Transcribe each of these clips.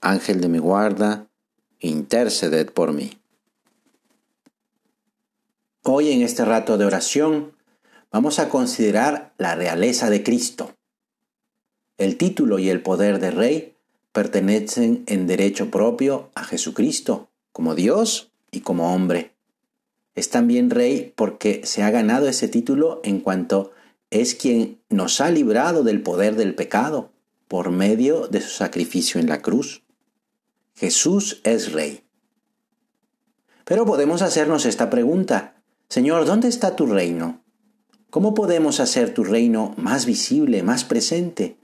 Ángel de mi guarda, interceded por mí. Hoy en este rato de oración vamos a considerar la realeza de Cristo. El título y el poder de rey pertenecen en derecho propio a Jesucristo, como Dios y como hombre. Es también rey porque se ha ganado ese título en cuanto es quien nos ha librado del poder del pecado por medio de su sacrificio en la cruz. Jesús es Rey. Pero podemos hacernos esta pregunta. Señor, ¿dónde está tu reino? ¿Cómo podemos hacer tu reino más visible, más presente?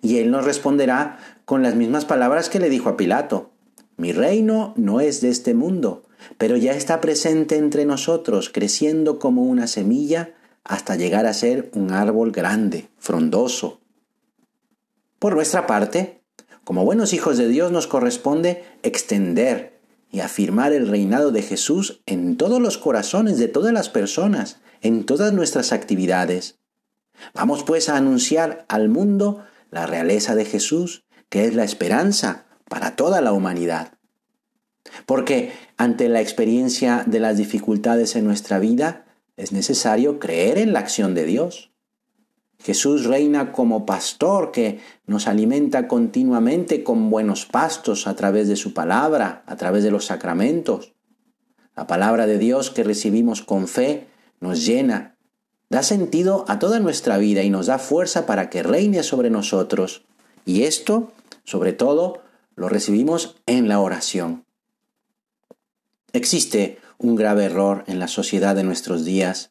Y él nos responderá con las mismas palabras que le dijo a Pilato. Mi reino no es de este mundo, pero ya está presente entre nosotros, creciendo como una semilla hasta llegar a ser un árbol grande, frondoso. Por nuestra parte, como buenos hijos de Dios nos corresponde extender y afirmar el reinado de Jesús en todos los corazones de todas las personas, en todas nuestras actividades. Vamos pues a anunciar al mundo la realeza de Jesús, que es la esperanza para toda la humanidad. Porque ante la experiencia de las dificultades en nuestra vida, es necesario creer en la acción de Dios. Jesús reina como pastor que nos alimenta continuamente con buenos pastos a través de su palabra, a través de los sacramentos. La palabra de Dios que recibimos con fe nos llena, da sentido a toda nuestra vida y nos da fuerza para que reine sobre nosotros. Y esto, sobre todo, lo recibimos en la oración. Existe un grave error en la sociedad de nuestros días.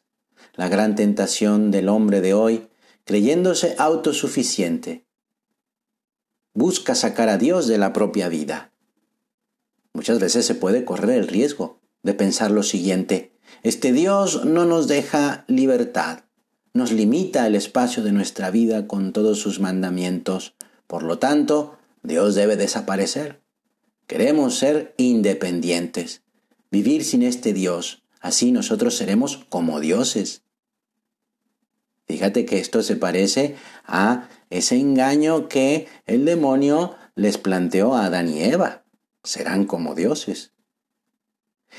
La gran tentación del hombre de hoy creyéndose autosuficiente. Busca sacar a Dios de la propia vida. Muchas veces se puede correr el riesgo de pensar lo siguiente, este Dios no nos deja libertad, nos limita el espacio de nuestra vida con todos sus mandamientos, por lo tanto, Dios debe desaparecer. Queremos ser independientes, vivir sin este Dios, así nosotros seremos como dioses. Fíjate que esto se parece a ese engaño que el demonio les planteó a Adán y Eva. Serán como dioses.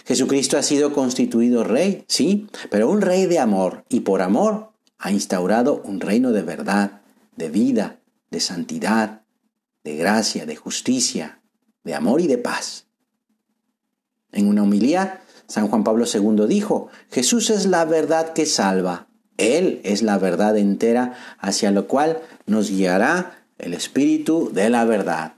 Jesucristo ha sido constituido rey, sí, pero un rey de amor y por amor ha instaurado un reino de verdad, de vida, de santidad, de gracia, de justicia, de amor y de paz. En una homilía, San Juan Pablo II dijo, Jesús es la verdad que salva, él es la verdad entera hacia lo cual nos guiará el Espíritu de la verdad.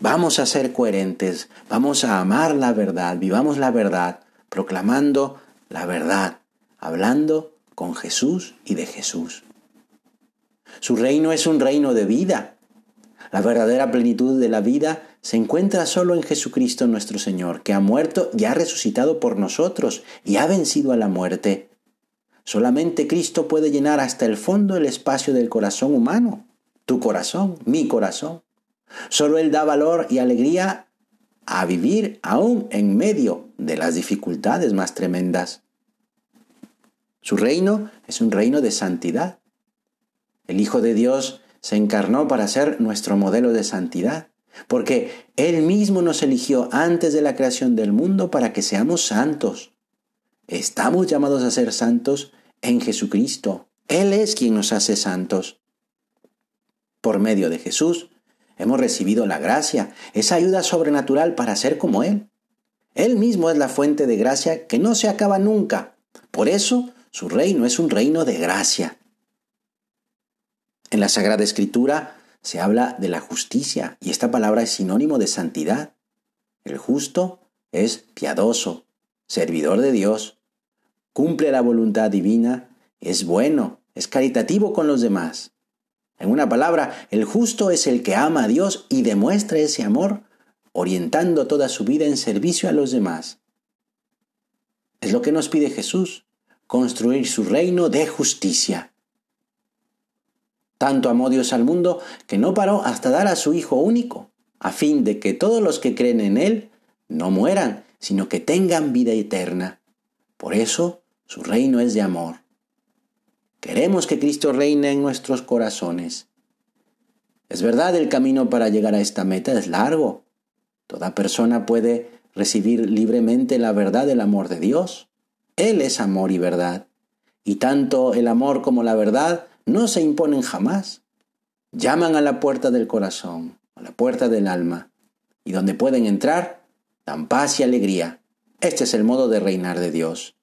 Vamos a ser coherentes, vamos a amar la verdad, vivamos la verdad, proclamando la verdad, hablando con Jesús y de Jesús. Su reino es un reino de vida. La verdadera plenitud de la vida se encuentra solo en Jesucristo nuestro Señor, que ha muerto y ha resucitado por nosotros y ha vencido a la muerte. Solamente Cristo puede llenar hasta el fondo el espacio del corazón humano, tu corazón, mi corazón. Solo Él da valor y alegría a vivir aún en medio de las dificultades más tremendas. Su reino es un reino de santidad. El Hijo de Dios se encarnó para ser nuestro modelo de santidad, porque Él mismo nos eligió antes de la creación del mundo para que seamos santos. Estamos llamados a ser santos en Jesucristo. Él es quien nos hace santos. Por medio de Jesús hemos recibido la gracia, esa ayuda sobrenatural para ser como Él. Él mismo es la fuente de gracia que no se acaba nunca. Por eso su reino es un reino de gracia. En la Sagrada Escritura se habla de la justicia y esta palabra es sinónimo de santidad. El justo es piadoso, servidor de Dios, cumple la voluntad divina, es bueno, es caritativo con los demás. En una palabra, el justo es el que ama a Dios y demuestra ese amor orientando toda su vida en servicio a los demás. Es lo que nos pide Jesús, construir su reino de justicia. Tanto amó Dios al mundo que no paró hasta dar a su Hijo único, a fin de que todos los que creen en Él no mueran, sino que tengan vida eterna. Por eso su reino es de amor. Queremos que Cristo reine en nuestros corazones. Es verdad, el camino para llegar a esta meta es largo. Toda persona puede recibir libremente la verdad del amor de Dios. Él es amor y verdad. Y tanto el amor como la verdad no se imponen jamás. Llaman a la puerta del corazón, a la puerta del alma, y donde pueden entrar, dan paz y alegría. Este es el modo de reinar de Dios.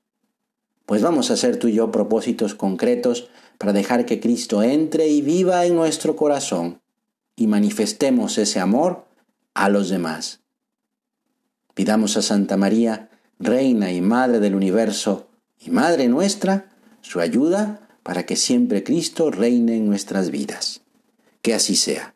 Pues vamos a hacer tú y yo propósitos concretos para dejar que Cristo entre y viva en nuestro corazón y manifestemos ese amor a los demás. Pidamos a Santa María, Reina y Madre del universo y Madre nuestra, su ayuda para que siempre Cristo reine en nuestras vidas. Que así sea.